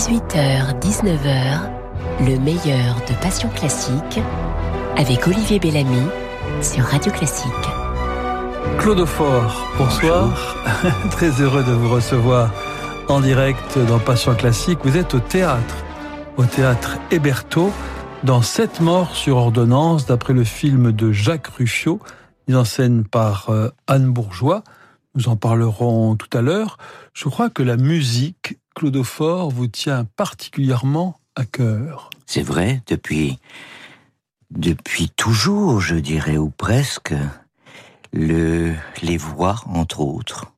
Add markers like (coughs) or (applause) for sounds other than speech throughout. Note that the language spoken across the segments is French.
18h, 19h, le meilleur de Passion Classique avec Olivier Bellamy sur Radio Classique. Claude Fort, bonsoir. (laughs) Très heureux de vous recevoir en direct dans Passion Classique. Vous êtes au théâtre, au théâtre Héberto, dans Sept morts sur ordonnance, d'après le film de Jacques Ruffio, mis en scène par euh, Anne Bourgeois. Nous en parlerons tout à l'heure. Je crois que la musique, Vous tient particulièrement à cœur. C'est vrai, depuis depuis toujours, je dirais, ou presque, le, les voix, entre autres.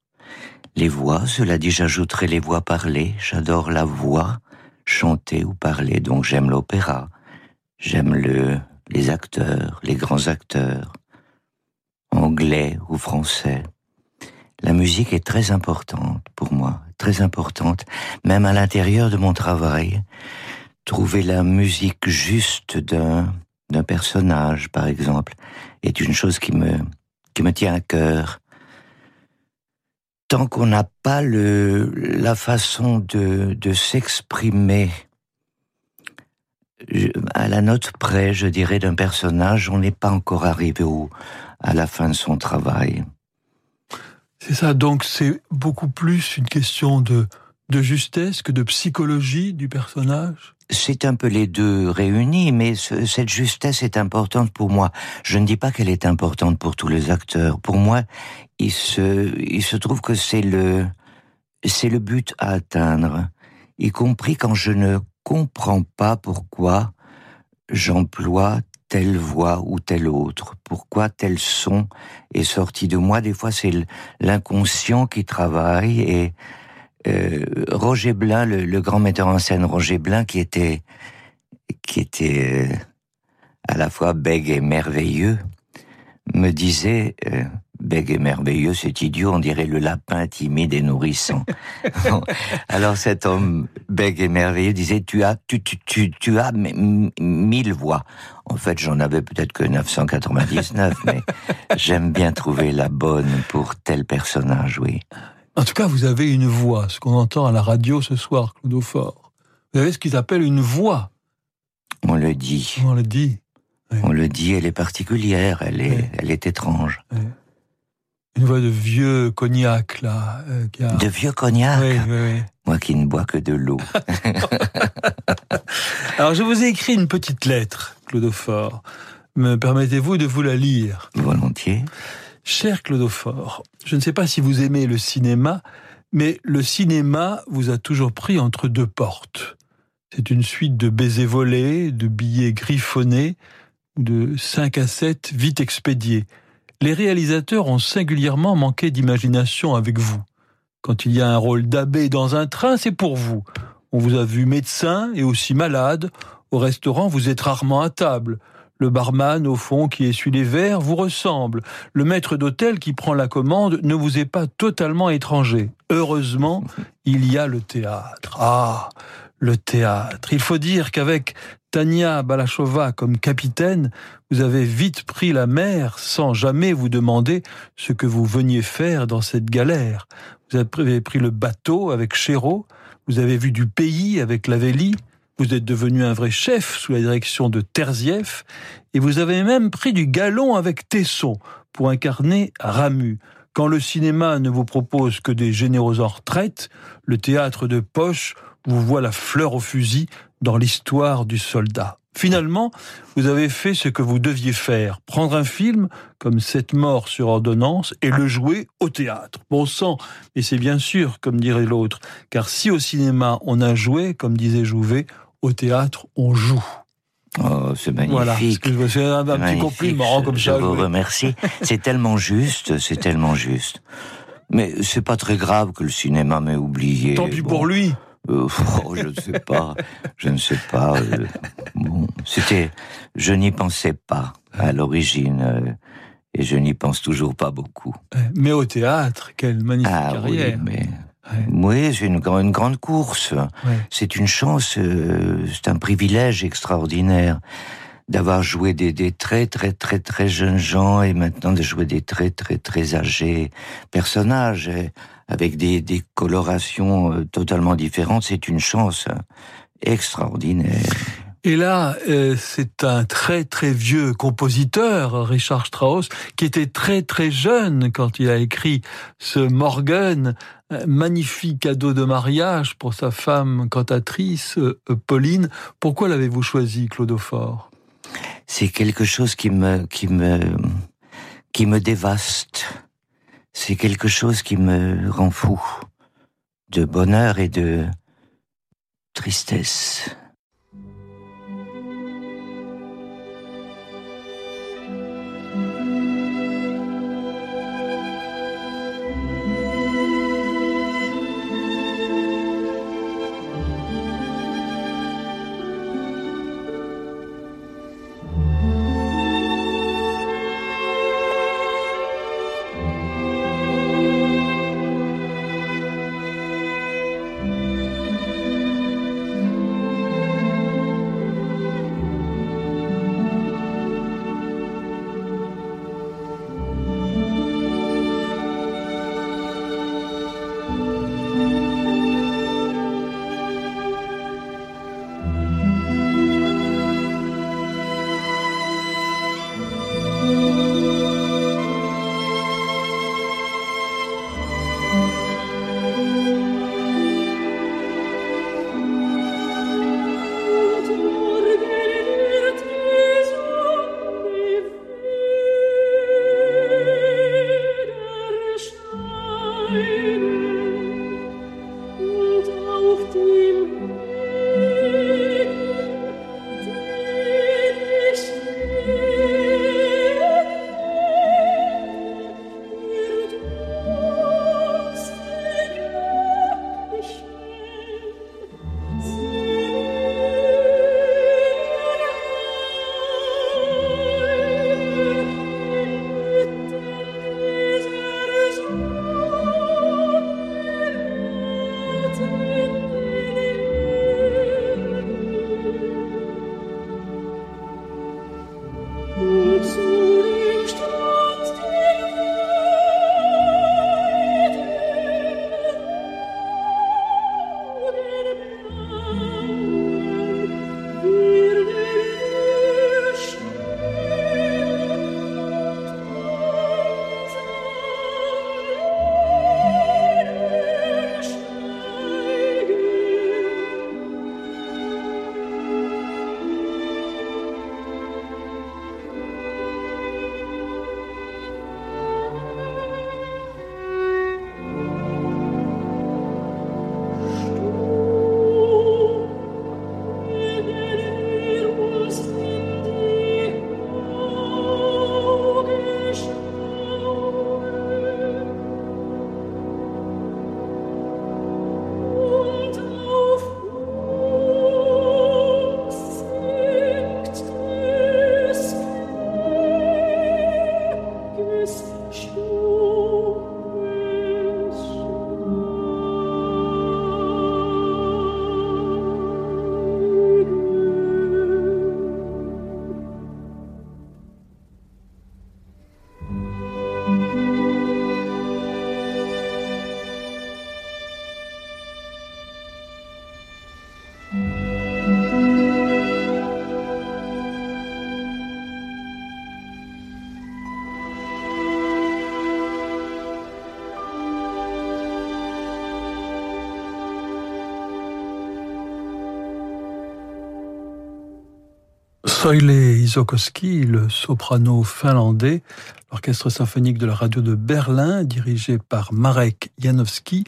Les voix, cela dit, j'ajouterai les voix parlées. J'adore la voix, chanter ou parler, donc j'aime l'opéra. J'aime le, les acteurs, les grands acteurs, anglais ou français. La musique est très importante pour moi, très importante, même à l'intérieur de mon travail. Trouver la musique juste d'un d'un personnage, par exemple, est une chose qui me, qui me tient à cœur. Tant qu'on n'a pas le, la façon de, de s'exprimer à la note près, je dirais, d'un personnage, on n'est pas encore arrivé au, à la fin de son travail. C'est ça, donc c'est beaucoup plus une question de, de justesse que de psychologie du personnage c'est un peu les deux réunis, mais cette justesse est importante pour moi. Je ne dis pas qu'elle est importante pour tous les acteurs. Pour moi, il se, il se trouve que c'est le, c'est le but à atteindre, y compris quand je ne comprends pas pourquoi j'emploie telle voix ou telle autre, pourquoi tel son est sorti de moi? Des fois, c'est l'inconscient qui travaille et euh, Roger Blin, le, grand metteur en scène Roger Blin, qui était qui était euh, à la fois bègue et merveilleux, me disait euh, bègue et merveilleux, c'est idiot, on dirait le lapin timide et nourrissant. (laughs) Alors cet homme bègue et merveilleux disait tu as tu tu tu, tu as mille voix. En fait, j'en avais peut-être que 999, mais (laughs) j'aime bien trouver la bonne pour tel personnage, oui. En tout cas, vous avez une voix, ce qu'on entend à la radio ce soir, Claude Fort. Vous avez ce qu'ils appellent une voix. On le dit. On le dit. On le dit, elle est particulière, elle est, elle est étrange. Une voix de vieux cognac, là. Euh, de vieux cognac Moi qui ne bois que de l'eau. (laughs) Alors, je vous ai écrit une petite lettre, Claude Fort. Me permettez-vous de vous la lire? Volontiers. Cher Claudophore, je ne sais pas si vous aimez le cinéma, mais le cinéma vous a toujours pris entre deux portes. C'est une suite de baisers volés, de billets griffonnés, de 5 à 7 vite expédiés. Les réalisateurs ont singulièrement manqué d'imagination avec vous. Quand il y a un rôle d'abbé dans un train, c'est pour vous. On vous a vu médecin et aussi malade. Au restaurant, vous êtes rarement à table. Le barman, au fond, qui essuie les verres, vous ressemble. Le maître d'hôtel qui prend la commande ne vous est pas totalement étranger. Heureusement, il y a le théâtre. Ah, le théâtre. Il faut dire qu'avec Tania Balachova comme capitaine, vous avez vite pris la mer sans jamais vous demander ce que vous veniez faire dans cette galère. Vous avez pris le bateau avec Chéreau, vous avez vu du pays avec Lavelli, vous êtes devenu un vrai chef sous la direction de Terzieff, et vous avez même pris du galon avec Tesson pour incarner Ramu. Quand le cinéma ne vous propose que des généraux en retraite, le théâtre de poche vous voit la fleur au fusil dans l'histoire du soldat. Finalement, vous avez fait ce que vous deviez faire, prendre un film comme Cette mort sur ordonnance et le jouer au théâtre. Bon sang, et c'est bien sûr, comme dirait l'autre, car si au cinéma on a joué, comme disait Jouvet, au théâtre, on joue. Oh, c'est magnifique. Voilà, c'est un, un petit compliment comme ça. Je vous remercie. c'est tellement juste, c'est tellement juste. Mais c'est pas très grave que le cinéma m'ait oublié. Tant pis pour lui. Euh, oh, (laughs) je ne sais pas, je ne sais pas. Euh, bon, c'était, je n'y pensais pas à l'origine, euh, et je n'y pense toujours pas beaucoup. Mais au théâtre, quelle magnifique ah, carrière. Oui, mais oui, c'est une, une, grande course. C'est une chance, euh, c'est un privilège extraordinaire d'avoir joué des, des, très très très très jeunes gens et maintenant de jouer des très très très âgés personnages. Avec des, des colorations euh, totalement différentes. C'est une chance extraordinaire. Et là, euh, c'est un très très vieux compositeur, Richard Strauss, qui était très très jeune quand il a écrit ce Morgan, magnifique cadeau de mariage pour sa femme cantatrice, euh, Pauline. Pourquoi l'avez-vous choisi, Claude Fort C'est quelque chose qui me qui me qui me dévaste. C'est quelque chose qui me rend fou de bonheur et de tristesse. Soile Isokoski, le soprano finlandais, l'orchestre symphonique de la radio de Berlin, dirigé par Marek Janowski,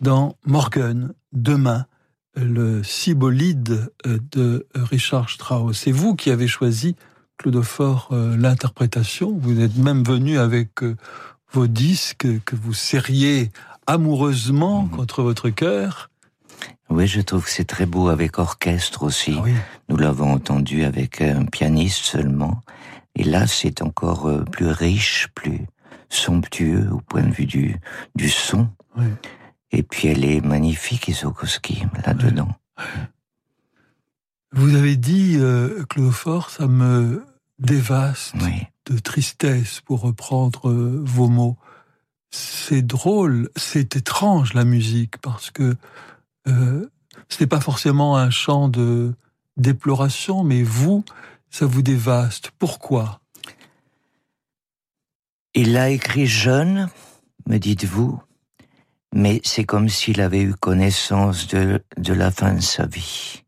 dans Morgen, demain, le cibolide de Richard Strauss. C'est vous qui avez choisi, Claude Fort, euh, l'interprétation. Vous êtes même venu avec euh, vos disques que vous serriez amoureusement mhm. contre votre cœur. Oui, je trouve que c'est très beau avec orchestre aussi. Ah Nous l'avons entendu avec un pianiste seulement. Et là, c'est encore euh, plus riche, plus somptueux au point de vue du, du son. Et puis elle est magnifique, Isokoski, là-dedans. Vous avez dit, euh, ça me dévaste de tristesse, pour reprendre euh, vos mots. c'est drôle, c'est étrange la musique parce que euh, ce n'est pas forcément un chant de déploration, mais vous, ça vous dévaste. Pourquoi? Il l'a écrit jeune, me dites-vous, mais c'est comme s'il avait eu connaissance de, de la fin de sa vie.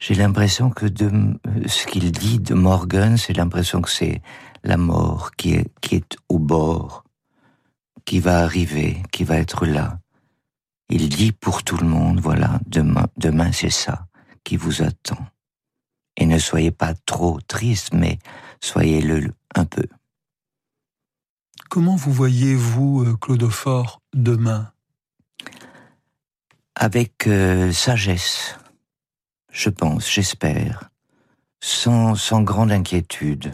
J'ai l'impression que de ce qu'il dit de Morgan, c'est l'impression que c'est la mort qui est, qui est au bord, qui va arriver, qui va être là. Il dit pour tout le monde, voilà, demain, demain c'est ça qui vous attend. Et ne soyez pas trop triste, mais soyez-le un peu. Comment vous voyez-vous, euh, Claudophore, demain? Avec euh, sagesse, je pense, j'espère, sans, sans grande inquiétude.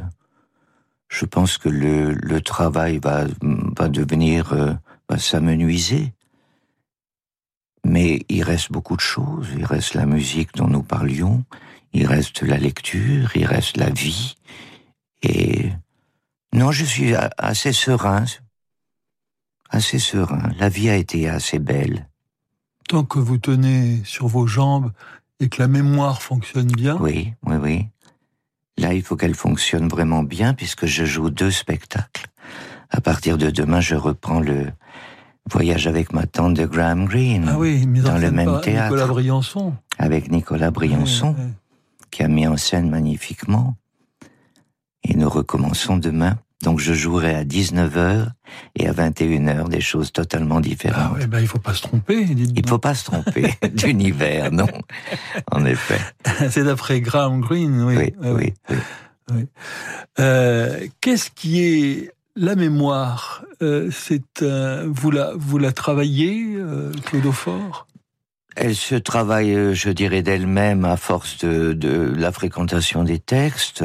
Je pense que le, le travail va, va devenir, euh, va s'amenuiser. Mais il reste beaucoup de choses. Il reste la musique dont nous parlions, il reste la lecture, il reste la vie. Et non, je suis assez serein, assez serein. La vie a été assez belle. Tant que vous tenez sur vos jambes et que la mémoire fonctionne bien. Oui, oui, oui. Là, il faut qu'elle fonctionne vraiment bien puisque je joue deux spectacles. À partir de demain, je reprends le voyage avec ma tante de Graham Greene. Ah oui, dans le même théâtre. Nicolas Briançon. Avec Nicolas Briançon, qui a mis en scène magnifiquement. Et nous recommençons demain. Donc je jouerai à 19h et à 21h des choses totalement différentes. Ah ouais, ben il faut pas se tromper. Il faut pas se tromper (laughs) (laughs) d'univers, non. En effet. (laughs) C'est d'après Graham Greene, oui. Oui, oui. oui. Euh, Qu'est-ce qui est la mémoire euh, C'est vous la vous la travaillez, euh, Claudophore elle se travaille, euh, je dirais, d'elle-même à force de, la fréquentation des textes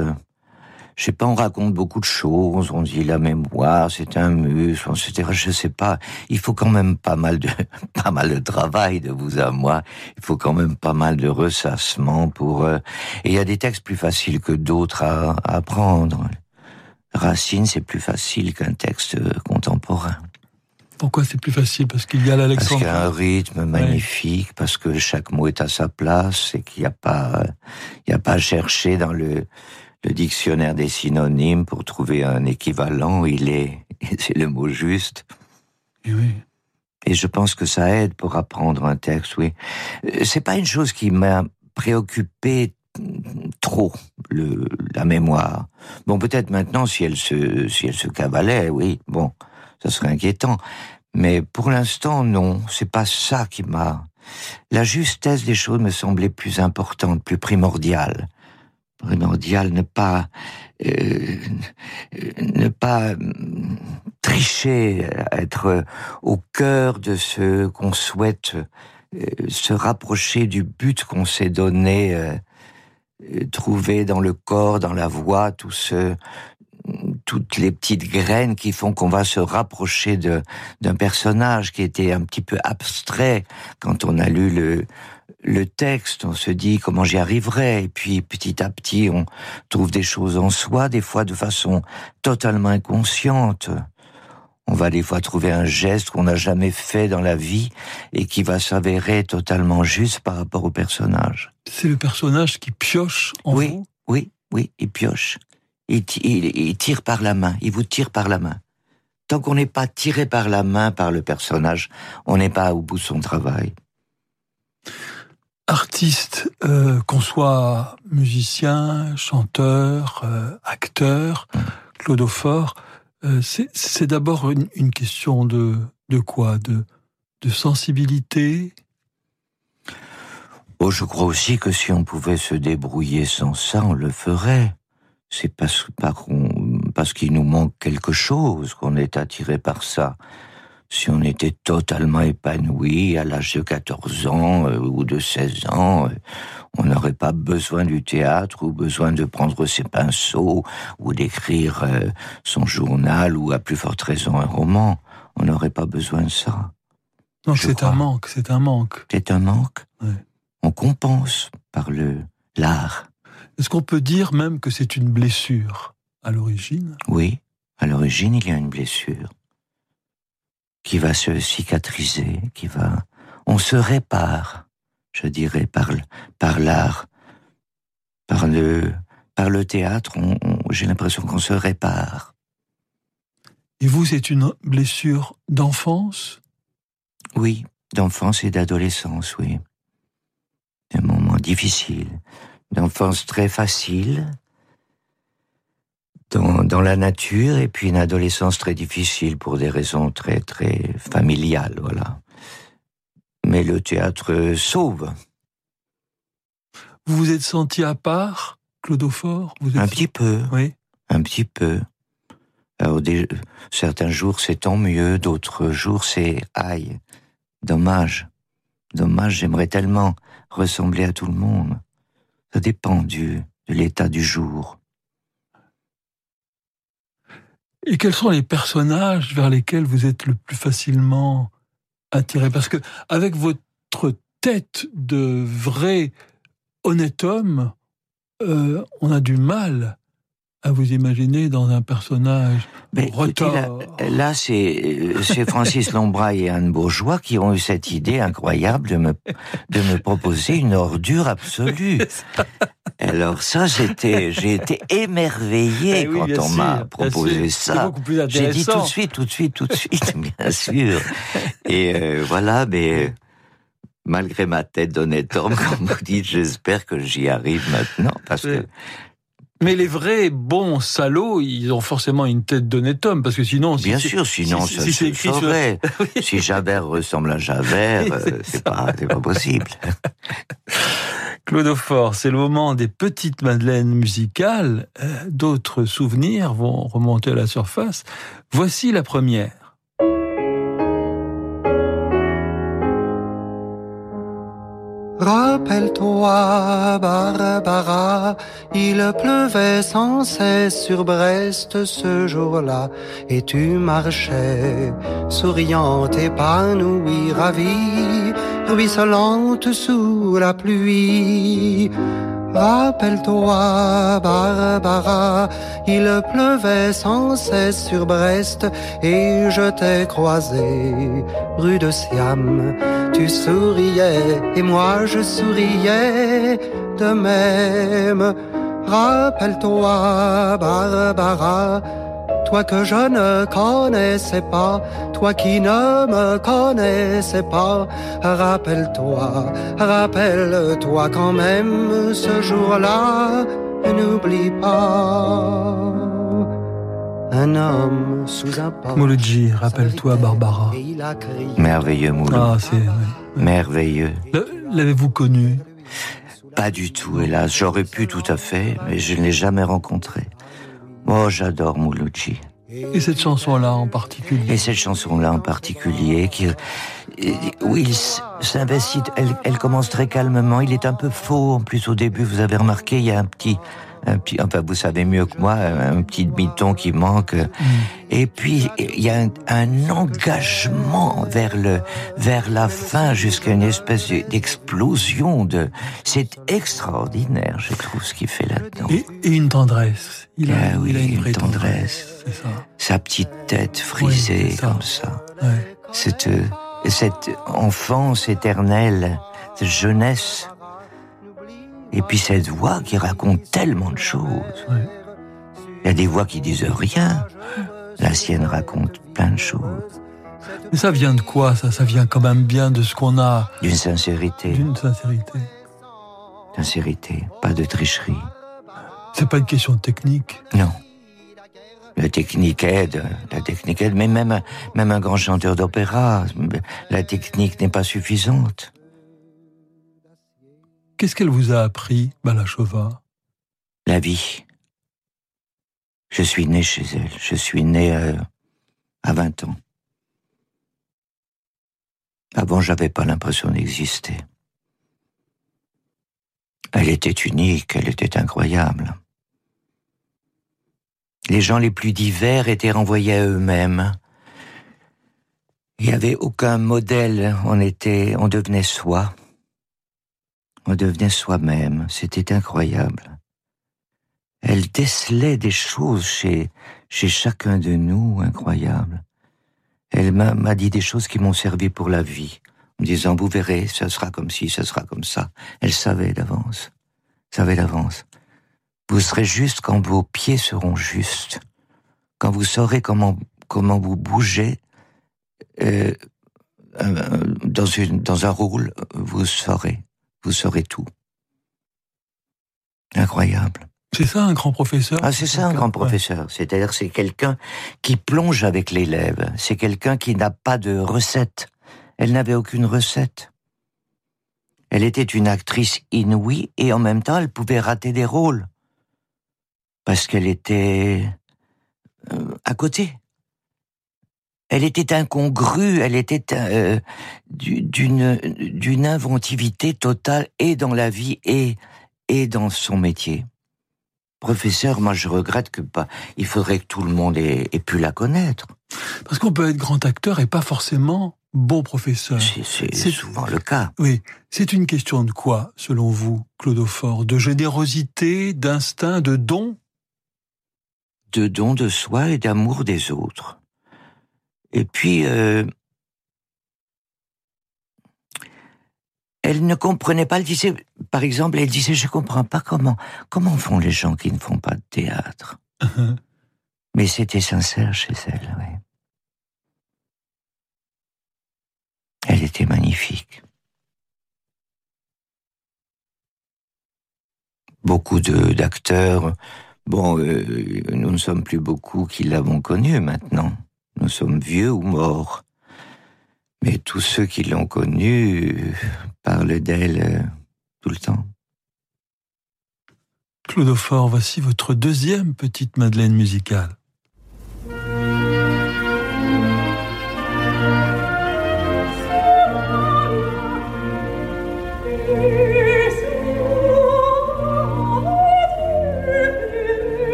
je sais pas, on raconte beaucoup de choses, on dit la mémoire, c'est un muscle, etc. Je sais pas. Il faut quand même pas mal de, (laughs) pas mal de travail de vous à moi. Il faut quand même pas mal de ressassement pour, euh, et il y a des textes plus faciles que d'autres à, apprendre. Racine, c'est plus facile qu'un texte contemporain. Pourquoi c'est plus facile? Parce qu'il y a l'Alexandre. Parce qu'il y a un rythme magnifique, parce que chaque mot est à sa place et qu'il n'y a pas, il a pas à chercher dans le, le dictionnaire des synonymes pour trouver un équivalent, il est, (laughs) c'est le mot juste. Et oui. Et je pense que ça aide pour apprendre un texte, oui. Euh, c'est pas une chose qui m'a préoccupé trop, le, la mémoire. Bon, peut-être maintenant, si elle se, si elle se cavalait, oui, bon, ça serait inquiétant. Mais pour l'instant, non, c'est pas ça qui m'a. La justesse des choses me semblait plus importante, plus primordiale primordial, ne pas euh, ne pas tricher, être au cœur de ce qu'on souhaite, euh, se rapprocher du but qu'on s'est donné, euh, trouver dans le corps, dans la voix, tout ce, toutes les petites graines qui font qu'on va se rapprocher d'un personnage qui était un petit peu abstrait quand on a lu le le texte, on se dit comment j'y arriverai, et puis petit à petit on trouve des choses en soi, des fois de façon totalement inconsciente. On va des fois trouver un geste qu'on n'a jamais fait dans la vie et qui va s'avérer totalement juste par rapport au personnage. C'est le personnage qui pioche en oui, vous Oui, oui, il pioche. Il, il tire par la main, il vous tire par la main. Tant qu'on n'est pas tiré par la main par le personnage, on n'est pas au bout de son travail artiste, euh, qu'on soit musicien, chanteur, euh, acteur, Claudophore, euh, c'est d'abord une, question de, de quoi? De, de sensibilité? Oh, je crois aussi que si on pouvait se débrouiller sans ça, on le ferait. C'est parce, parce qu'il nous manque quelque chose qu'on est attiré par ça. Si on était totalement épanoui à l'âge de 14 ans euh, ou de 16 ans, euh, on n'aurait pas besoin du théâtre ou besoin de prendre ses pinceaux ou d'écrire euh, son journal ou à plus forte raison un roman. On n'aurait pas besoin de ça. Non, c'est un manque, c'est un manque. C'est un manque. On compense par le l'art. Est-ce qu'on peut dire même que c'est une blessure à l'origine? Oui, à l'origine il y a une blessure. qui va se cicatriser, qui va, on se répare, je dirais, par, par l'art, par le, par le théâtre, j'ai l'impression qu'on se répare. Et vous, c'est une blessure d'enfance? Oui, d'enfance et d'adolescence, oui. Un moment difficile, d'enfance très facile, dans, dans, la nature, et puis une adolescence très difficile pour des raisons très, très familiales, voilà. Mais le théâtre sauve. Vous vous êtes senti à part, Claudophore vous Un petit peu. Oui. Un petit peu. Alors, des, certains jours, c'est tant mieux, d'autres jours, c'est aïe. Dommage. Dommage, j'aimerais tellement ressembler à tout le monde. Ça dépend du, de l'état du jour. Et quels sont les personnages vers lesquels vous êtes le plus facilement attiré Parce que avec votre tête de vrai honnête homme, euh, on a du mal à vous imaginer dans un personnage Mais Là, c'est Francis (laughs) Lombraille et Anne Bourgeois qui ont eu cette idée incroyable de me, de me proposer une ordure absolue. (laughs) Alors ça, j'étais, j'ai été émerveillé eh quand on m'a proposé ça. J'ai dit tout de suite, tout de suite, tout de suite, (laughs) bien sûr. Et euh, voilà, mais malgré ma tête d'honnête homme, comme vous dites, j'espère que j'y arrive maintenant, parce que mais les vrais bons salauds, ils ont forcément une tête d'honnête homme, parce que sinon... Bien sûr, sinon si, ça si, se écrit (laughs) Si Javert ressemble à Javert, (laughs) euh, c'est pas, pas possible. (laughs) Claude Fort, c'est le moment des petites madeleines musicales. Euh, d'autres souvenirs vont remonter à la surface. Voici la première. Rappelle-toi, Barbara, il pleuvait sans cesse sur Brest ce jour-là, et tu marchais, souriante, épanouie, ravie, ruisselante sous la pluie. Rappelle-toi, Barbara, il pleuvait sans cesse sur Brest et je t'ai croisé rue de Siam. Tu souriais et moi je souriais de même. Rappelle-toi, Barbara, toi que je ne connaissais pas, toi qui ne me connaissais pas, rappelle-toi, rappelle-toi quand même ce jour-là, n'oublie pas. Un homme sous un. Mouloudji, rappelle-toi Barbara. Merveilleux Mouloudji. Ah, c'est merveilleux. L'avez-vous connu? Pas du tout, hélas. J'aurais pu tout à fait, mais je ne l'ai jamais rencontré. Oh, j'adore Mouloudji. Et cette chanson-là en particulier Et cette chanson-là en particulier, qui, où il s'investit, elle, elle commence très calmement. Il est un peu faux en plus au début. Vous avez remarqué, il y a un petit, un petit, enfin vous savez mieux que moi, un petit demi-ton qui manque. Mm. Et puis il y a un, engagement vers le, vers la fin jusqu'à une espèce d'explosion de. C'est extraordinaire, je trouve, ce qu'il fait là-dedans. Et, une tendresse. Il a, ah oui, il a une, vraie tendresse. Ça. Sa petite tête frisée comme ça. Ouais. Cette, cette enfance éternelle, cette jeunesse et puis cette voix qui raconte tellement de choses. Il y a des voix qui disent rien. La sienne raconte plein de choses. Mais ça vient de quoi ça? Ça vient quand même bien de ce qu'on a. D'une sincérité. D'une sincérité. Sincérité, pas de tricherie. C'est pas une question de technique. Non. La technique aide, la technique aide, mais même, même un grand chanteur d'opéra, la technique n'est pas suffisante. Qu'est-ce qu'elle vous a appris, Balachova? La vie. Je suis né chez elle. Je suis né euh, à, à 20 ans. Avant, j'avais pas l'impression d'exister. Elle était unique, elle était incroyable. Les gens les plus divers étaient renvoyés à eux-mêmes. Il n'y avait aucun modèle, on était, on devenait soi. Devenait soi-même, c'était incroyable. Elle décelait des choses chez, chez chacun de nous incroyables. Elle m'a dit des choses qui m'ont servi pour la vie, en me disant, vous verrez, ça sera comme ci, ça sera comme ça. Elle savait d'avance, savait d'avance. Vous serez juste quand vos pieds seront justes, quand vous saurez comment, comment vous bougez euh, euh, dans, une, dans un rôle, vous saurez, vous saurez tout. Incroyable. C'est ça un grand professeur? Ah, c'est ça un grand professeur. C'est-à-dire c'est quelqu'un qui plonge avec l'élève. C'est quelqu'un qui n'a pas de recette. Elle n'avait aucune recette. Elle était une actrice inouïe et en même temps elle pouvait rater des rôles. Parce qu'elle était euh, à côté. Elle était incongrue, elle était euh, d'une d'une inventivité totale et dans la vie et et dans son métier. Professeur, moi je regrette que pas. Il faudrait que tout le monde ait, pu la connaître. Parce qu'on peut être grand acteur et pas forcément bon professeur. C'est souvent le cas. Oui. C'est une question de quoi, selon vous, Claude Fort De générosité, d'instinct, de don? De don de soi et d'amour des autres. Et puis, euh, elle ne comprenait pas. Elle disait, par exemple, elle disait, je comprends pas comment, comment font les gens qui ne font pas de théâtre. Mais c'était sincère chez elle, oui. Elle était magnifique. Beaucoup d'acteurs. Bon, euh, nous ne sommes plus beaucoup qui l'avons connue maintenant. Nous sommes vieux ou morts. Mais tous ceux qui l'ont connue parlent d'elle euh, tout le temps. Claude voici votre deuxième petite Madeleine musicale.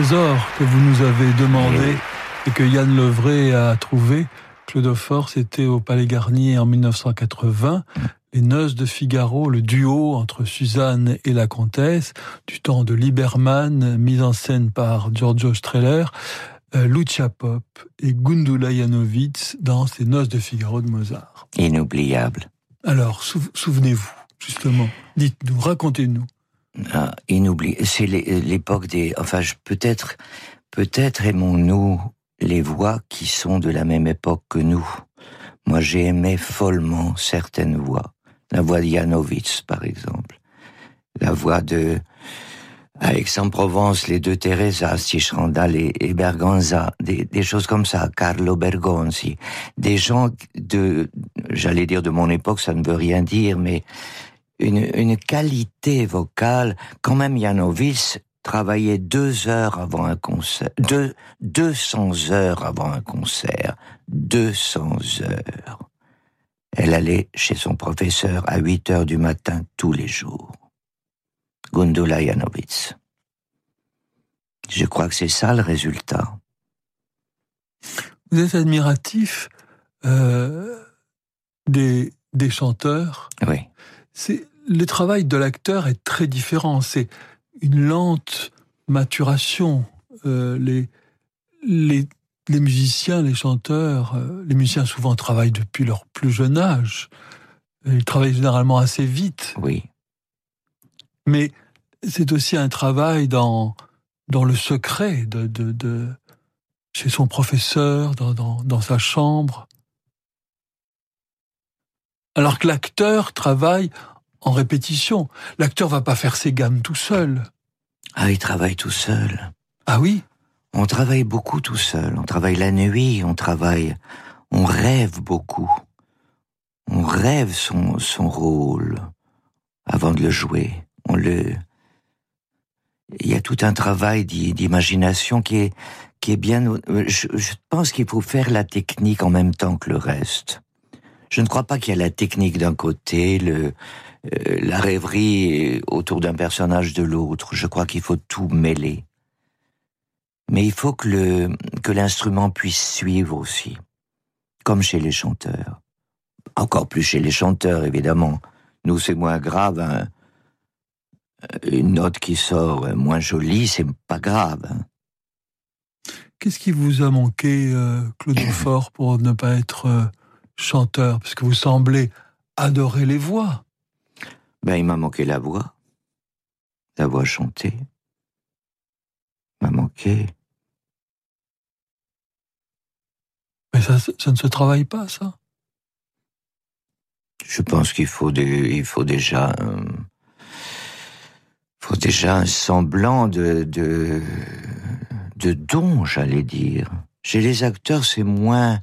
Trésor que vous nous avez demandé et que Yann Levray a trouvé. Claude Fort, c'était au Palais Garnier en 1980. Les Noces de Figaro, le duo entre Suzanne et la comtesse, du temps de Lieberman, mise en scène par Giorgio Strehler, euh, Lucia Pop et Gundula Janowitz dans ces Noces de Figaro de Mozart. Inoubliable. Alors, souvenez-vous, justement. Dites-nous, racontez-nous. Ah, inoubliable. C'est l'époque des... Enfin, peut-être peut-être aimons-nous les voix qui sont de la même époque que nous. Moi, j'ai aimé follement certaines voix. La voix de Janowitz, par exemple, la voix de Aix-en-Provence, les deux Teresa, Stichrandal et, et Berganza, des, des, choses comme ça, Carlo Bergonzi, des gens de, j'allais dire de mon époque, ça ne veut rien dire, mais une, une qualité vocale, quand même Janowitz travaillait deux heures avant un concert, deux, 200 heures avant un concert, 200 heures. Elle allait chez son professeur à 8 heures du matin tous les jours. Gundula Janowitz. Je crois que c'est ça le résultat. Vous êtes admiratif euh, des, des chanteurs. Oui. C'est le travail de l'acteur est très différent. C'est une lente maturation. Euh, les, les les musiciens, les chanteurs, euh, les musiciens souvent travaillent depuis leur plus jeune âge. Ils travaillent généralement assez vite. Oui. Mais c'est aussi un travail dans, dans le secret de, de, chez son professeur, dans, dans, dans sa chambre. Alors que l'acteur travaille en répétition. L'acteur va pas faire ses gammes tout seul. Ah, il travaille tout seul. Ah oui on travaille beaucoup tout seul, on travaille la nuit, on travaille, on rêve beaucoup. On rêve son, son rôle avant de le jouer. On le, il y a tout un travail d'imagination qui est, qui est bien, je, je pense qu'il faut faire la technique en même temps que le reste. Je ne crois pas qu'il y a la technique d'un côté, le, la rêverie autour d'un personnage de l'autre. Je crois qu'il faut tout mêler. Mais il faut que le, que l'instrument puisse suivre aussi. Comme chez les chanteurs. Encore plus chez les chanteurs, évidemment. Nous, c'est moins grave, hein. Une note qui sort moins jolie, c'est pas grave. Hein. Qu'est-ce qui vous a manqué, euh, Claude (coughs) Fort, pour ne pas être euh, chanteur? Parce que vous semblez adorer les voix. Ben, il m'a manqué la voix. La voix chantée m'a manqué. Mais ça, ça ne se travaille pas, ça Je pense qu'il faut, il faut déjà... faut déjà un semblant de, de, de don, j'allais dire. Chez les acteurs, c'est moins,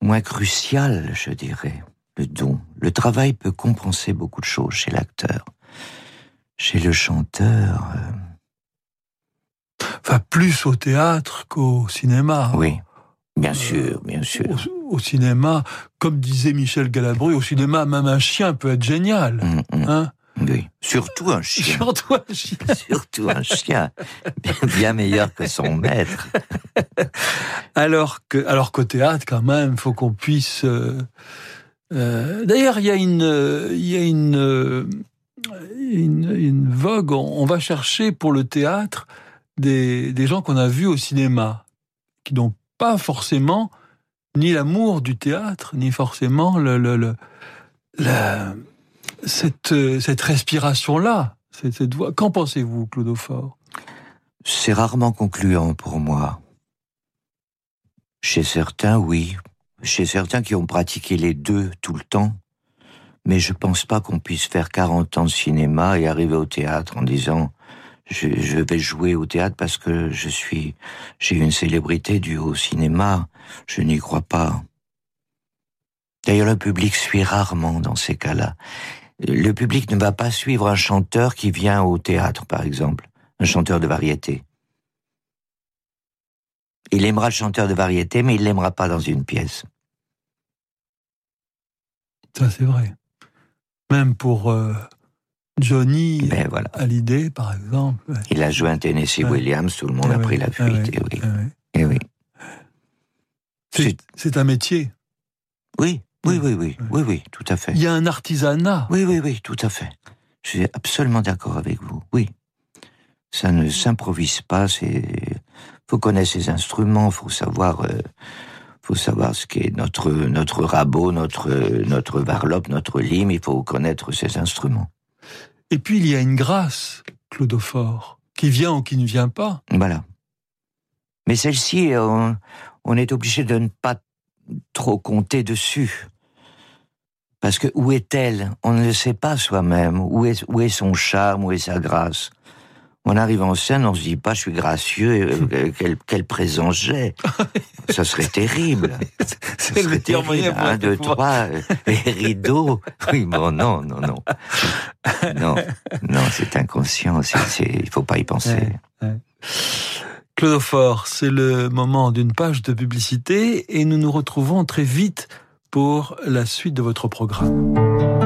moins crucial, je dirais, le don. Le travail peut compenser beaucoup de choses chez l'acteur. Chez le chanteur... Euh, Enfin, plus au théâtre qu'au cinéma. Oui, bien sûr, bien sûr. Au, cinéma, comme disait Michel Galabru, au cinéma, même un chien peut être génial. Mm, mm. Hein oui, surtout un chien. Surtout un chien. (laughs) surtout un chien. (laughs) Bien meilleur que son maître. (laughs) alors que, alors qu'au théâtre, quand même, il faut qu'on puisse. Euh, euh, d'ailleurs, il y a une, il y a une, une, une vogue. On va chercher pour le théâtre des, des gens qu'on a vus au cinéma, qui n'ont pas forcément ni l'amour du théâtre, ni forcément le, cette, cette respiration-là, cette, cette voix. Qu'en pensez-vous, Claude Fort C'est rarement concluant pour moi. Chez certains, oui. Chez certains qui ont pratiqué les deux tout le temps. Mais je pense pas qu'on puisse faire 40 ans de cinéma et arriver au théâtre en disant je, vais jouer au théâtre parce que je suis, j'ai une célébrité du au cinéma. Je n'y crois pas. D'ailleurs, le public suit rarement dans ces cas-là. Le public ne va pas suivre un chanteur qui vient au théâtre, par exemple, un chanteur de variété. Il aimera le chanteur de variété, mais il l'aimera pas dans une pièce. Ça, c'est vrai. Même pour euh, Johnny ben, voilà. l'idée, par exemple. Il a joué un Tennessee Williams, tout le monde a pris la fuite. et oui. Et oui. C'est un métier. Oui, Oui, oui, oui, oui, oui, tout à fait. Il y a un artisanat. Oui, oui, oui, tout à fait. Je suis absolument d'accord avec vous. Oui. Ça ne s'improvise pas, c'est, faut connaître ses instruments, faut savoir, euh, faut savoir ce qu'est notre, notre rabot, notre, notre varlope, notre lime, il faut connaître ses instruments. Et puis il y a une grâce, Clodophore, qui vient ou qui ne vient pas. Voilà. Mais celle-ci, on, on est obligé de ne pas trop compter dessus. Parce que où est-elle? On ne le sait pas soi-même. Où est, où est son charme? Où est sa grâce? On arrive en scène, on se dit pas, je suis gracieux, euh, (laughs) quelle, quelle présence j'ai. Ça serait terrible. (laughs) C'est le meilleur moyen Un, deux, trois, euh, et rideaux. Oui, bon, non, non, non. Non, non, c'est inconscient, il faut pas y penser. Ouais, ouais. Clodophore, c'est le moment d'une page de publicité et nous nous retrouvons très vite pour la suite de votre programme.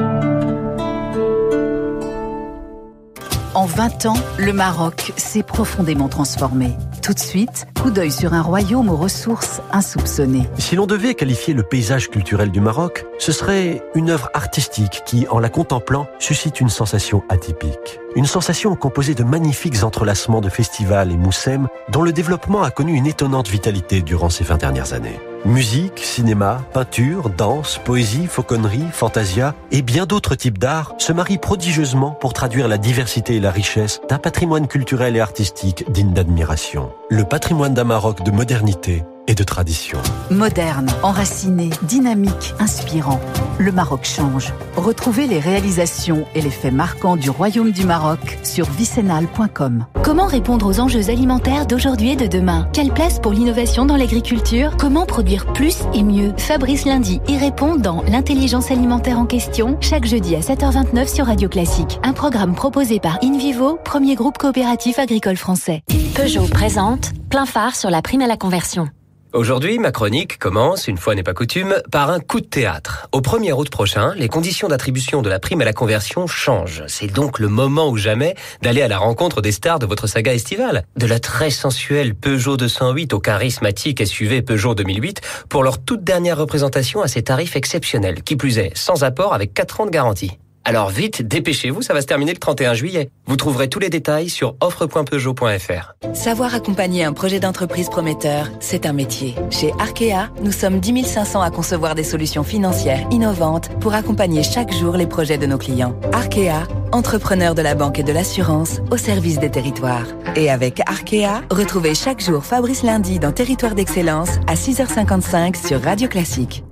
En 20 ans, le Maroc s'est profondément transformé. Tout de suite, coup d'œil sur un royaume aux ressources insoupçonnées. Si l'on devait qualifier le paysage culturel du Maroc, ce serait une œuvre artistique qui, en la contemplant, suscite une sensation atypique. Une sensation composée de magnifiques entrelacements de festivals et moussem dont le développement a connu une étonnante vitalité durant ces 20 dernières années. Musique, cinéma, peinture, danse, poésie, fauconnerie, fantasia et bien d'autres types d'art se marient prodigieusement pour traduire la diversité et la richesse d'un patrimoine culturel et artistique digne d'admiration. Le patrimoine d'un Maroc de modernité et de tradition. Moderne, enraciné, dynamique, inspirant. Le Maroc change. Retrouvez les réalisations et les faits marquants du Royaume du Maroc sur vicenal.com. Comment répondre aux enjeux alimentaires d'aujourd'hui et de demain? Quelle place pour l'innovation dans l'agriculture? Comment produire plus et mieux? Fabrice Lundi y répond dans L'intelligence alimentaire en question, chaque jeudi à 7h29 sur Radio Classique. Un programme proposé par InVivo, premier groupe coopératif agricole français. Peugeot présente plein phare sur la prime à la conversion. Aujourd'hui, ma chronique commence, une fois n'est pas coutume, par un coup de théâtre. Au 1er août prochain, les conditions d'attribution de la prime à la conversion changent. C'est donc le moment ou jamais d'aller à la rencontre des stars de votre saga estivale. De la très sensuelle Peugeot 208 au charismatique SUV Peugeot 2008 pour leur toute dernière représentation à ces tarifs exceptionnels. Qui plus est, sans apport avec 4 ans de garantie. Alors vite, dépêchez-vous, ça va se terminer le 31 juillet. Vous trouverez tous les détails sur offre.peugeot.fr. Savoir accompagner un projet d'entreprise prometteur, c'est un métier. Chez Arkea, nous sommes 10 500 à concevoir des solutions financières innovantes pour accompagner chaque jour les projets de nos clients. Arkea, entrepreneur de la banque et de l'assurance au service des territoires. Et avec Arkea, retrouvez chaque jour Fabrice Lundi dans Territoire d'Excellence à 6h55 sur Radio Classique.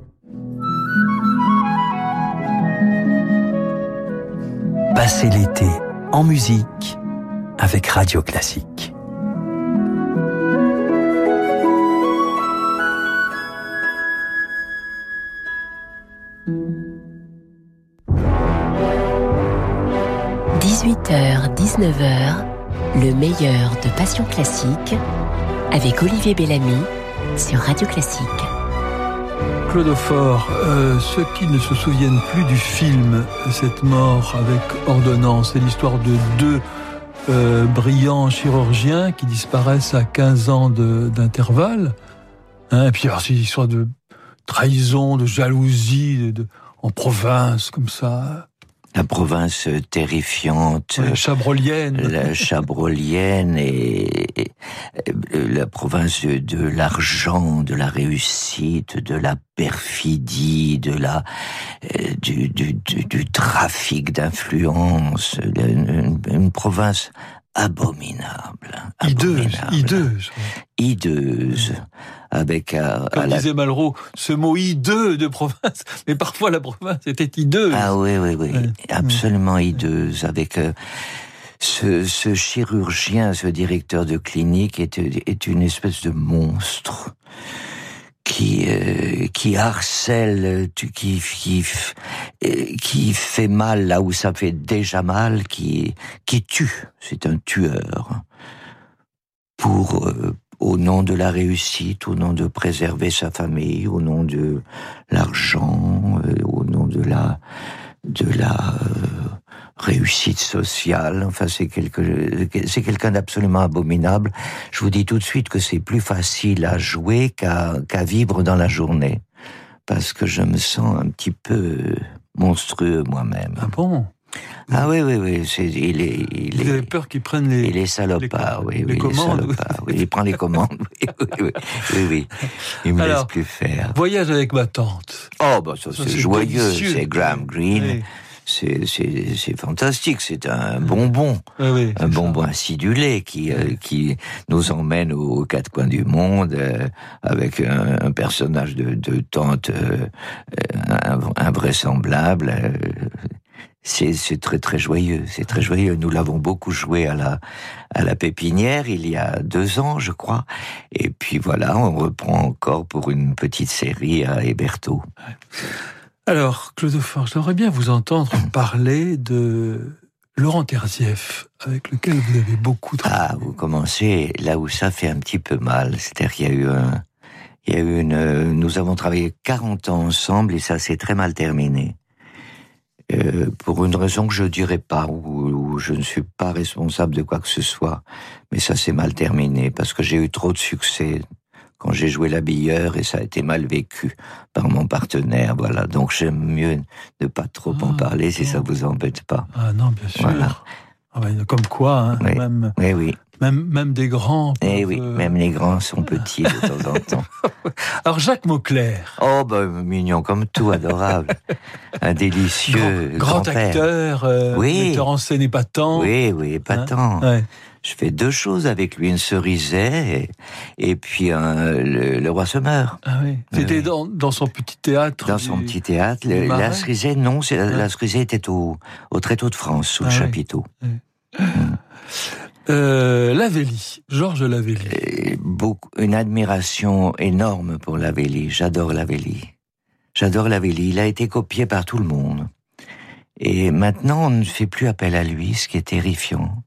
Passer l'été en musique avec Radio Classique. – 18h, 19h, le meilleur de Passion Classique avec Olivier Bellamy sur Radio Classique. Clodophore, euh, ceux qui ne se souviennent plus du film Cette mort avec ordonnance, c'est l'histoire de deux euh, brillants chirurgiens qui disparaissent à 15 ans d'intervalle. Hein, et puis alors c'est l'histoire de trahison, de jalousie, de, en province comme ça. La province terrifiante. Ouais, chabrolienne. La (laughs) chabrolienne et, et, la province de, l'argent, de la réussite, de la perfidie, de la, du, du, du, du trafic d'influence. Une, une, province abominable. Hideuse. Hideuse. Hideuse avec à, Comme à la... disait Malraux, ce mot hideux de province, (laughs) mais parfois la province était hideuse. Ah oui, oui, oui, ouais. absolument hideuse, avec euh, ce, ce, chirurgien, ce directeur de clinique est, est une espèce de monstre qui euh, qui harcèle, qui qui qui fait mal là où ça fait déjà mal, qui qui tue. C'est un tueur pour euh, au nom de la réussite, au nom de préserver sa famille, au nom de l'argent, euh, au nom de la de la euh, réussite sociale. Enfin, c'est quelque c'est quelqu'un d'absolument abominable. Je vous dis tout de suite que c'est plus facile à jouer qu'à qu'à vivre dans la journée parce que je me sens un petit peu monstrueux moi-même. Ah bon? Ah oui, oui, oui. C'est, il est, il Vous est, avez peur qu'ils prennent les... il est salopard, oui, les oui, il est commandes, oui, il prend les commandes, oui, oui, oui, oui. Il me Alors, laisse plus faire. Voyage avec ma tante. Oh, bah ça, Ça, c'est c'est joyeux, c'est Graham Greene. C'est, fantastique, c'est un bonbon. Oui, un bonbon acidulé qui euh, qui nous emmène aux, quatre coins du monde euh, avec un, un personnage de, de tante euh, inv- invraisemblable. c'est c'est très très joyeux, c'est très joyeux. Nous l'avons beaucoup joué à la à la pépinière il y a deux ans, je crois. Et puis voilà, on reprend encore pour une petite série à Héberto. Alors, Claude Fort, j'aimerais bien vous entendre (clears throat) parler de Laurent Terzieff, avec lequel vous avez beaucoup travaillé. Ah, vous commencez là où ça fait un petit peu mal. C'est-à-dire qu'il y a eu un, il y a eu une, nous avons travaillé 40 ans ensemble et ça s'est très mal terminé. Euh, pour une raison que je dirais pas, où, où je ne suis pas responsable de quoi que ce soit, mais ça s'est mal terminé parce que j'ai eu trop de succès quand j'ai joué l'habilleur et ça a été mal vécu par mon partenaire. Voilà, donc j'aime mieux ne pas trop en Ah, parler si ça vous embête pas. Ah non, bien sûr. Voilà. Ah ouais, comme quoi, hein, Oui. même, Oui, oui. même, même des grands. Eh oui, euh, même les grands sont petits de temps en temps. (laughs) Alors, Jacques Mauclair, Oh, bah, mignon comme tout, adorable. Un délicieux grand grand-père. acteur, euh, Oui. metteur en scène épatant. Oui, oui, épatant. Ouais. Je fais deux choses avec lui, une cerisée et, et puis un- le, le roi se meurt. Ah oui. C'était Oui. dans, dans son petit théâtre. Dans du- son petit théâtre. Le- la cerisée, non, c'est, la, Ouais. la cerisée était au, au tréteau de France, sous Ah le oui. chapiteau. Euh, Lavelli, Georges Lavelli. Beaucoup, une admiration énorme pour Lavelli. J'adore Lavelli. J'adore Lavelli. Il a été copié par tout le monde. Et maintenant, on ne fait plus appel à lui, ce qui est terrifiant.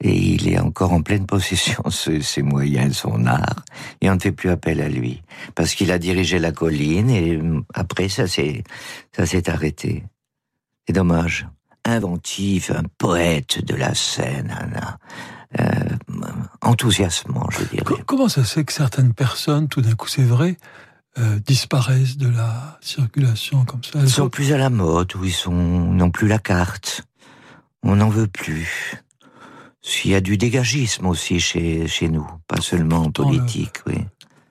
Et il est encore en pleine possession de ses moyens, son art. Et on ne fait plus appel à lui. Parce qu'il a dirigé la colline et hum, après, ça s'est, ça s'est arrêté. C'est dommage. Inventif, un poète de la scène, un, euh, enthousiasmant, je dirais. Co- Comment ça se fait que certaines personnes, tout d'un coup, c'est vrai, euh, disparaissent de la circulation comme ça? Ils sont- plus à la mode, ou ils sont n'ont plus la carte. On n'en veut plus. Il y a du dégagisme aussi chez, chez nous, pas seulement en Pourtant, le- politique, oui.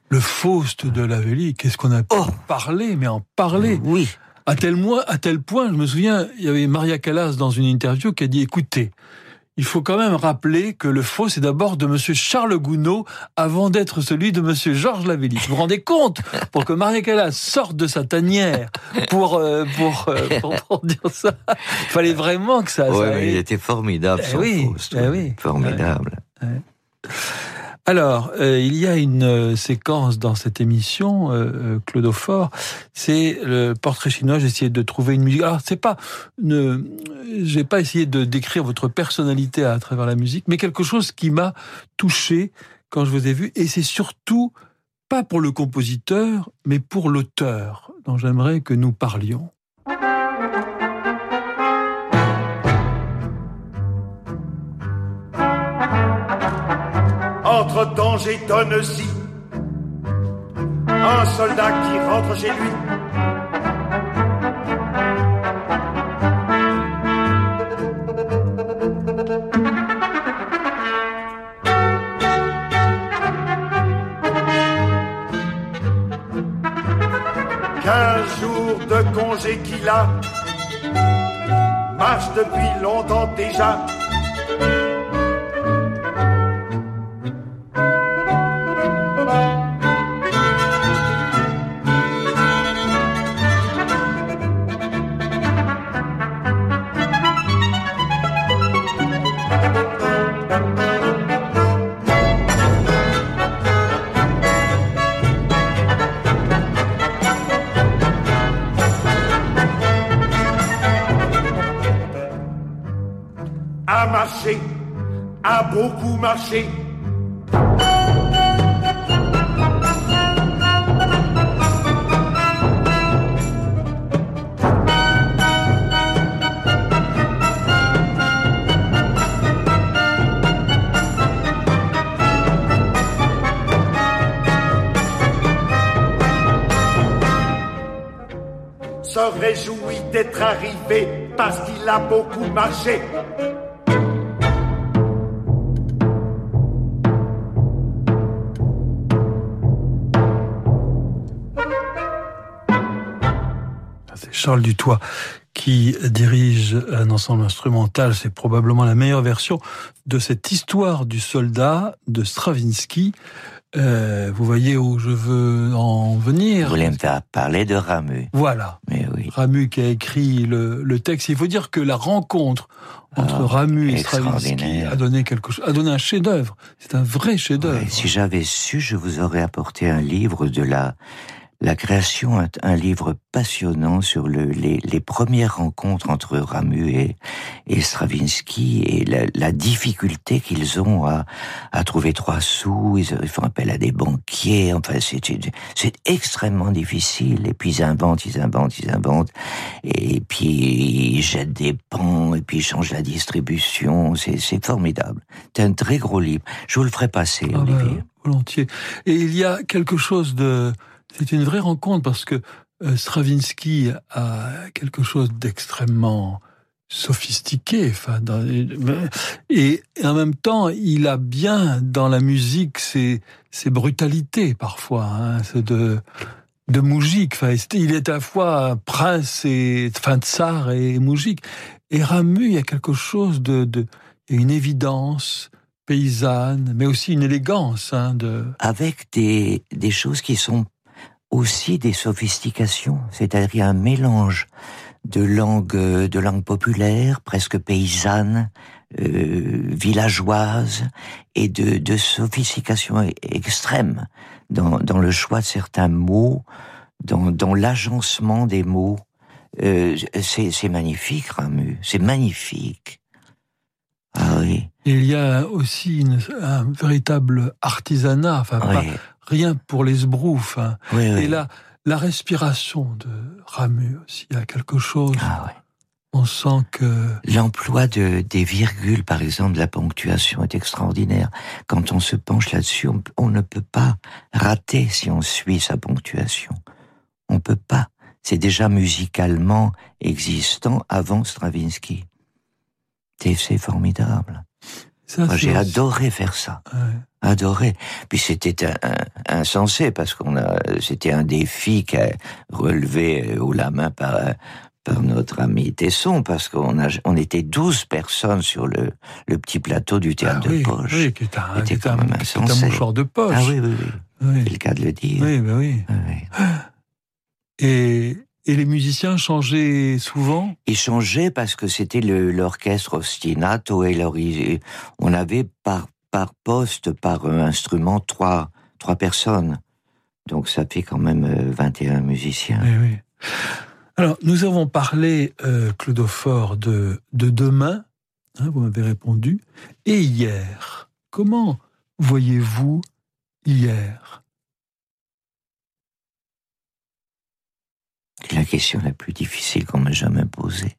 Le Faust de Lavelli, qu'est-ce qu'on a pu Oh en parler, mais en parler Oui. À tel, moi, à tel point, je me souviens, il y avait Maria Callas dans une interview qui a dit écoutez, il faut quand même rappeler que le faux, c'est d'abord de Monsieur Charles Gounod avant d'être celui de Monsieur Georges Lavelli. Vous vous rendez compte Pour que Maria Callas sorte de sa tanière pour, euh, pour, euh, pour, pour dire ça, il fallait vraiment que ça. Mais il ait- était formidable, Eh son oui, Faust, eh oui. oui. Formidable. Alors, euh, il y a une euh, séquence dans cette émission, euh, euh, Claude Fort, c'est le portrait chinois. J'ai essayé de trouver une musique. Alors, c'est pas, ne, j'ai pas essayé de décrire votre personnalité à travers la musique, mais quelque chose qui m'a touché quand je vous ai vu, et c'est surtout pas pour le compositeur, mais pour l'auteur dont j'aimerais que nous parlions. Entre-temps, j'étonne aussi un soldat qui rentre chez lui. Quinze jours de congé qu'il a, marche depuis longtemps déjà. beaucoup marché. se réjouit d'être arrivé parce qu'il a beaucoup marché. Charles Dutoit qui dirige un ensemble instrumental. C'est probablement la meilleure version de cette histoire du soldat de Stravinsky. Euh, vous voyez où je veux en venir Vous voulez me faire parler de Ramu Voilà. Mais oui. Ramu qui a écrit le, le texte. Il faut dire que la rencontre entre Ah, Ramu et Stravinsky a donné quelque chose, a donné un chef-d'œuvre. C'est un vrai chef-d'œuvre. Si j'avais su, je vous aurais apporté un livre de la la création, un, un livre passionnant sur le, les, les premières rencontres entre Ramu et, et Stravinsky et la, la difficulté qu'ils ont à, à trouver trois sous. Ils, font appel à des banquiers. Enfin, c'est c'est extrêmement difficile. Et puis ils inventent, ils inventent, ils inventent. Et puis ils jettent des pans et puis ils changent la distribution. C'est c'est formidable. C'est un très gros livre. Je vous le ferai passer, Ah bah, Olivier. volontiers. Et il y a quelque chose de... C'est une vraie rencontre parce que euh, Stravinsky a quelque chose d'extrêmement sophistiqué, enfin, et, en même temps, il a bien dans la musique ses, brutalités parfois, hein, de de il est à la fois prince et enfin tsar et moujik. Et Ramu, il y a quelque chose de, de une évidence paysanne, mais aussi une élégance hein, de. avec des choses qui sont aussi des sophistications, c'est-à-dire un mélange de langue de langue populaire, presque paysanne, euh, villageoise, et de, de sophistication e- extrême dans, dans le choix de certains mots, dans, dans l'agencement des mots. Euh, c'est magnifique, Ramu, c'est magnifique. Ah oui. Il y a aussi une- un véritable artisanat, enfin pas Oui. Rien pour les sbroufs. hein. Oui, oui. Et là, la respiration de Ramu aussi, il y a quelque chose. Ah On sent que L'emploi de, des virgules, par exemple, de la ponctuation est extraordinaire. Quand on se penche là-dessus, on, on ne peut pas rater si on suit sa ponctuation. On peut pas. C'est déjà musicalement existant avant Stravinsky. C'est formidable. J'ai adoré faire ça. Ouais. Adoré. Puis c'était insensé parce qu'on a, c'était un défi qu'a relevé haut la main par, par notre ami Tesson parce qu'on a, on était 12 personnes sur le, le petit plateau du théâtre Ah oui, de poche. oui, qui est un, est quand un- même un insensé. mouchoir de poche. Ah oui, oui, oui. Oui. C'est le cas de le dire. Oui, ben oui. Oui. Et, et les musiciens changeaient souvent? Ils changeaient parce que c'était le- l'orchestre ostinato et leur, on avait par, par poste, par euh, instrument, trois, trois personnes. Donc ça fait quand même euh, 21 musiciens. Oui, oui. Alors, nous avons parlé, euh, Clodophore, de, de demain, hein, vous m'avez répondu, et hier. Comment voyez-vous hier? C'est la question la plus difficile qu'on m'ait jamais posée.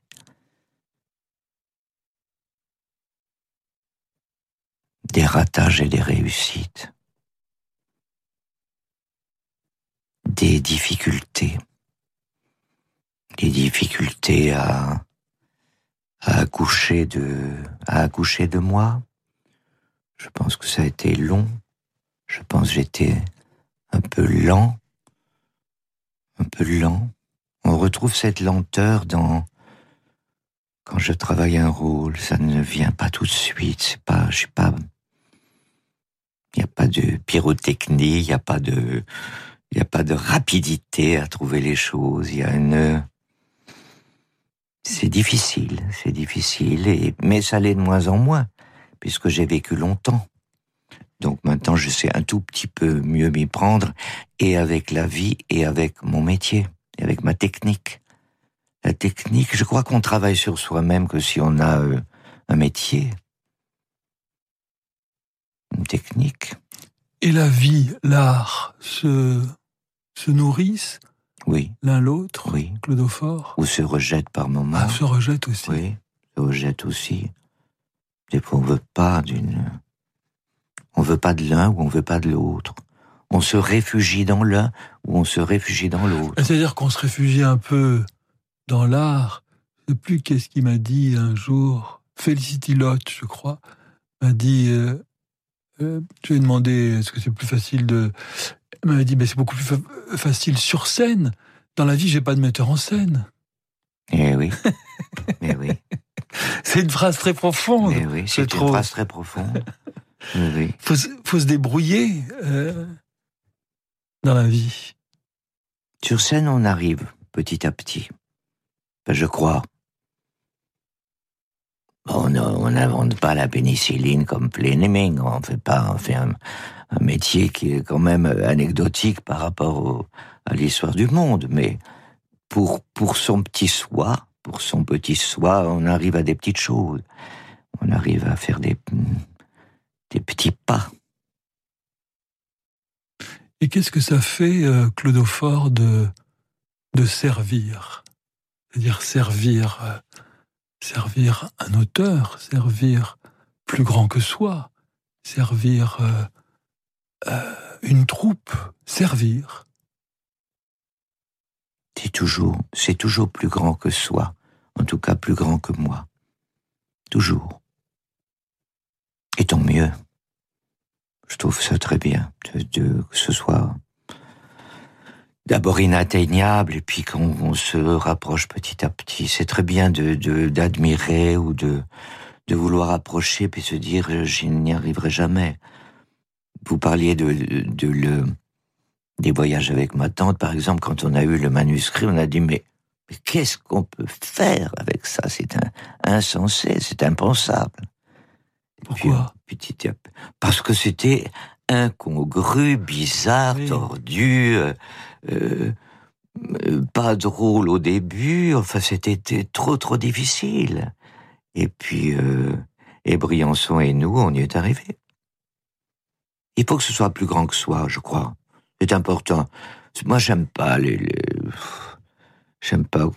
Des ratages et des réussites. Des difficultés. Des difficultés à, accoucher de, à accoucher de moi. Je pense que ça a été long. Je pense que j'étais un peu lent. Un peu lent. On retrouve cette lenteur dans quand je travaille un rôle, ça ne vient pas tout de suite. C'est pas, je sais pas. Il n'y a pas de pyrotechnie, il n'y a pas de, il a pas de rapidité à trouver les choses. Il y a une, c'est difficile, c'est difficile, et, mais ça l'est de moins en moins, puisque j'ai vécu longtemps. Donc maintenant, je sais un tout petit peu mieux m'y prendre, et avec la vie, et avec mon métier, et avec ma technique. La technique, je crois qu'on travaille sur soi-même que si on a euh, un métier, une technique. Et la vie, l'art, se, se nourrissent Oui, l'un l'autre, oui. Clodophore Ou se rejette par moments. Ah, se rejettent aussi. Oui, se rejette aussi. Fois, on veut pas d'une, on veut pas de l'un ou on veut pas de l'autre. On se réfugie dans l'un ou on se réfugie dans l'autre. C'est-à-dire qu'on se réfugie un peu dans l'art. Je ne sais plus qu'est-ce qu'il m'a dit un jour. Felicity Lott, je crois, m'a dit. Euh, euh, je lui ai demandé est-ce que c'est plus facile de. Elle m'a dit mais c'est beaucoup plus facile sur scène. Dans la vie, j'ai pas de metteur en scène. Eh oui. Mais oui. (laughs) C'est une phrase très profonde. Mais oui, c'est une phrase très profonde. (laughs) oui, oui. Faut, faut se débrouiller euh, dans la vie. Sur scène, on arrive petit à petit. je crois. On n'invente pas la pénicilline comme Fleming. On fait pas, un, métier qui est quand même anecdotique par rapport à l'histoire du monde. Mais pour, pour son petit soi, pour son petit soi, on arrive à des petites choses. On arrive à faire des, des petits pas. Et qu'est-ce que ça fait, euh, Claude de, de servir? C'est-à-dire servir, euh, servir un auteur, servir plus grand que soi, servir euh, une troupe, servir. C'est toujours, c'est toujours plus grand que soi, en tout cas plus grand que moi. Toujours. Et tant mieux. Je trouve ça très bien, de, que ce soit d'abord inatteignable et puis qu'on se rapproche petit à petit. C'est très bien de d'admirer ou de de vouloir approcher puis se dire je n'y arriverai jamais. Vous parliez de, de le des voyages avec ma tante, par exemple, quand on a eu le manuscrit, on a dit mais, mais qu'est-ce qu'on peut faire avec ça? C'est un, insensé, c'est impensable. Pourquoi? petit, Parce que c'était incongru, bizarre, tordu, euh, euh, pas drôle au début. Enfin, c'était trop trop difficile. Et puis, euh, et Briançon et nous, on y est arrivés. Il faut que ce soit plus grand que soi, je crois. C'est important. Moi, j'aime pas les, j'aime pas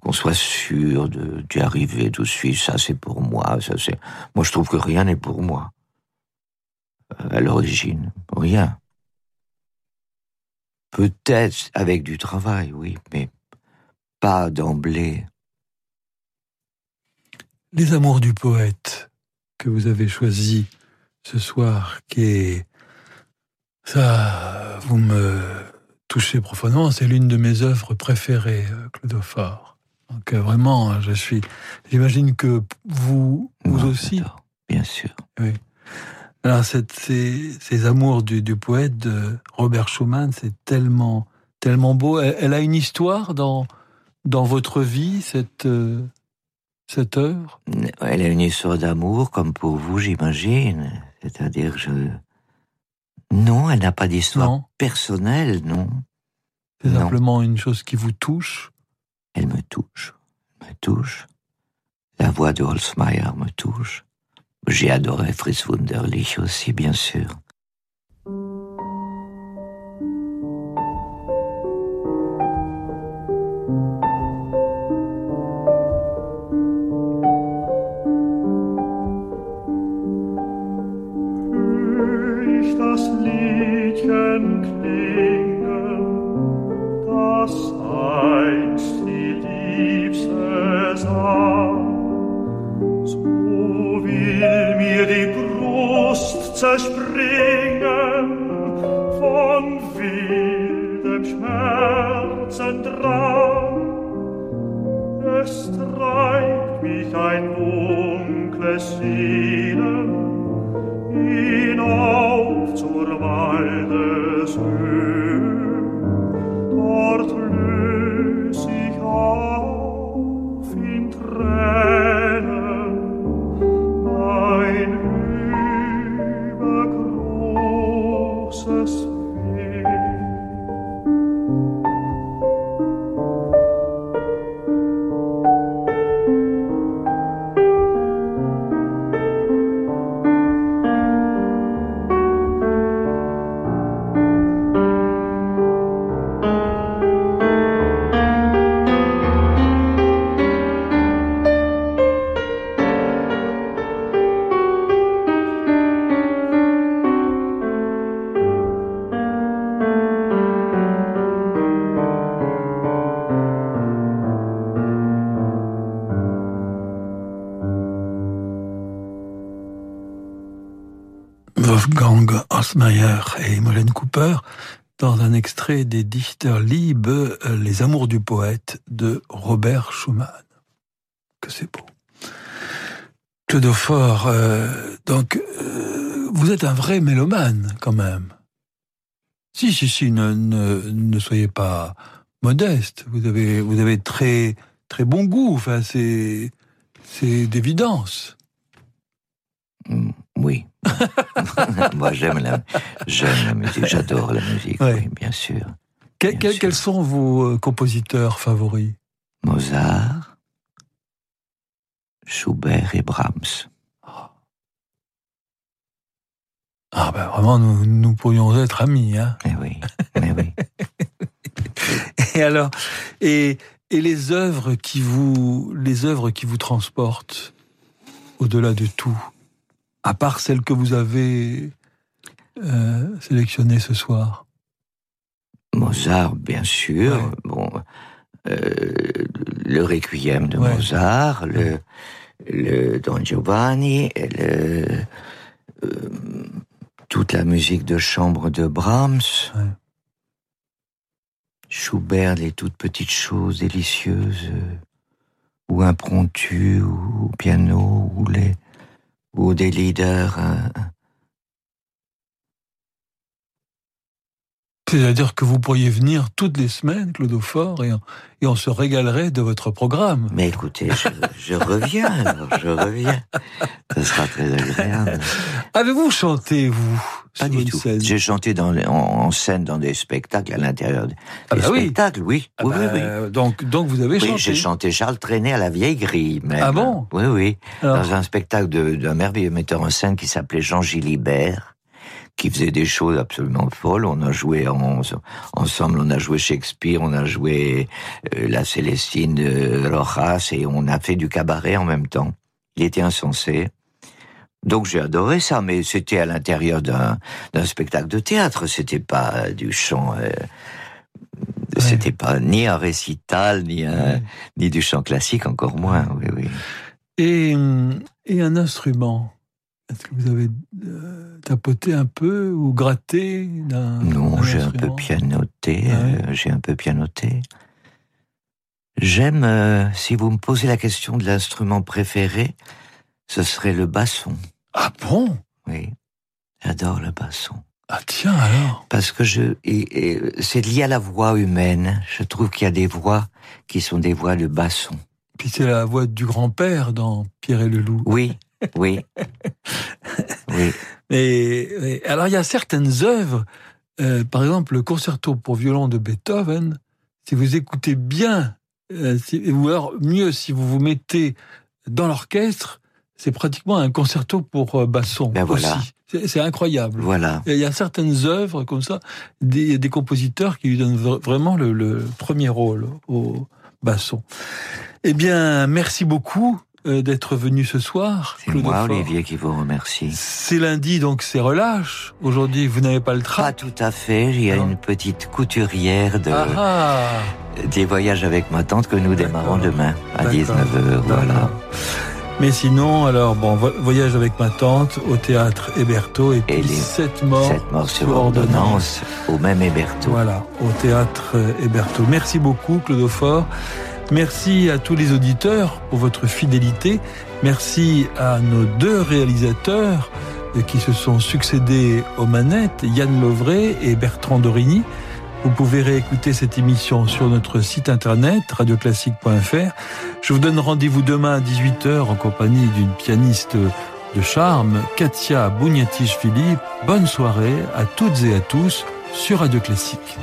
qu'on soit sûr d'y arriver tout de suite. Ça, c'est pour moi. Ça, c'est. Moi, je trouve que rien n'est pour moi. À l'origine, rien. Peut-être avec du travail, oui, mais pas d'emblée. Les amours du poète que vous avez choisi ce soir, qui est ça, vous me touchez profondément. C'est l'une de mes œuvres préférées, euh, Claude Fort. Donc euh, vraiment, je suis. J'imagine que vous, vous aussi. Bien sûr. Oui. Alors cette, ces, ces, amours du, du, poète de Robert Schumann, c'est tellement, tellement beau. Elle, a une histoire dans dans votre vie, cette euh, cette œuvre? Elle a une histoire d'amour, comme pour vous, j'imagine. C'est-à-dire, je non, elle n'a pas d'histoire personnelle, non. C'est simplement une chose qui vous touche Elle me touche, me touche. La voix de Holzmeier me touche. J'ai adoré Fritz Wunderlich aussi, bien sûr. Das. zerspringen von wildem Schmerzendrang. Es treibt mich ein dunkles Sehnen hinauf zur Waldeshöhe. Et Imogen Cooper dans un extrait des Dichter Liebe, Les Amours du poète de Robert Schumann. Que c'est beau. Claude Fort, euh, donc euh, vous êtes un vrai mélomane quand même. Si, si, si, ne, ne, soyez pas modeste. Vous avez, vous avez très, très bon goût. Enfin, c'est d'évidence. Mm, oui. (laughs) Moi, j'aime la, j'aime la musique, j'adore la musique, Ouais. oui, bien sûr. Que- Bien que- sûr. quels sont vos euh, compositeurs favoris? Mozart, Schubert et Brahms. Ah ben vraiment, nous, nous pourrions être amis. Hein Eh oui, eh oui. (laughs) et alors, et, et les œuvres qui vous, les œuvres qui vous transportent au-delà de tout, à part celles que vous avez euh, sélectionnées ce soir. Mozart, bien sûr. Ouais. Bon, euh, le Requiem de Ouais. Mozart, le, le Don Giovanni, le, euh, toute la musique de chambre de Brahms. Ouais. Schubert, les toutes petites choses délicieuses, euh, ou impromptues, ou au piano, ou les, ou des leaders. C'est-à-dire que vous pourriez venir toutes les semaines, Claude Fort, et, on- et on se régalerait de votre programme. Mais écoutez, je, je reviens, alors, je reviens. Ce sera très agréable. Avez-vous chanté, vous Pas sur du une tout. scène J'ai chanté dans les- en, en scène dans des spectacles à l'intérieur des Ah bah oui. spectacles, oui. Ah oui, bah, oui, oui. Donc, donc vous avez Oui, chanté. j'ai chanté Charles Trenet à la vieille grille, même. Ah bon? Oui, oui. Alors, Dans un spectacle d'un merveilleux metteur en scène qui s'appelait Jean Gilibert, qui faisait des choses absolument folles. On a joué en- ensemble, on a joué Shakespeare, on a joué euh, la Célestine de Rojas et on a fait du cabaret en même temps. Il était insensé. Donc j'ai adoré ça, mais c'était à l'intérieur d'un spectacle de théâtre. C'était pas du chant. euh, C'était pas ni un récital, ni un, Ouais. ni du chant classique, encore moins. Oui, oui. et, et un instrument Est-ce que vous avez euh, tapoté un peu ou gratté d'un Non, j'ai un peu pianoté. Ah ouais. euh, j'ai un peu pianoté. J'aime, euh, si vous me posez la question de l'instrument préféré, ce serait le basson. Ah bon? Oui, j'adore le basson. Ah tiens alors Parce que je, et- et c'est lié à la voix humaine. Je trouve qu'il y a des voix qui sont des voix de basson. Puis c'est la voix du grand-père dans Pierre et le loup. Oui, oui, (laughs) oui. Et, et alors il y a certaines œuvres, euh, par exemple le concerto pour violon de Beethoven, si vous écoutez bien, euh, si- ou alors mieux si vous vous mettez dans l'orchestre, c'est pratiquement un concerto pour euh, basson Ben voilà. aussi. C'est incroyable. Voilà. Et Il y a certaines œuvres comme ça, des, des compositeurs qui lui donnent vra- vraiment le, le premier rôle au basson. Eh bien, merci beaucoup d'être venu ce soir. C'est moi, Fort. Olivier, qui vous remercie. C'est lundi, donc c'est relâche. Aujourd'hui, vous n'avez pas le Pas train. tout à fait. Il y a Non. une petite couturière de, Ah ah des voyages avec ma tante que nous démarrons demain à D'accord. 19h. Voilà. Mais sinon, alors, bon, vo- voyage avec ma tante au théâtre Héberto et puis Et les sept morts. Cette mort sur ordonnance au même Héberto. Voilà, au théâtre euh, Héberto. Merci beaucoup, Claude Fort. Merci à tous les auditeurs pour votre fidélité. Merci à nos deux réalisateurs qui se sont succédés aux manettes, Yann Lovray et Bertrand Dorigny. Vous pouvez réécouter cette émission sur notre site internet radioclassique.fr. Je vous donne rendez-vous demain à 18h en compagnie d'une pianiste de charme, Katia Bouniatiche-Philippe. Bonne soirée à toutes et à tous sur Radio Classique.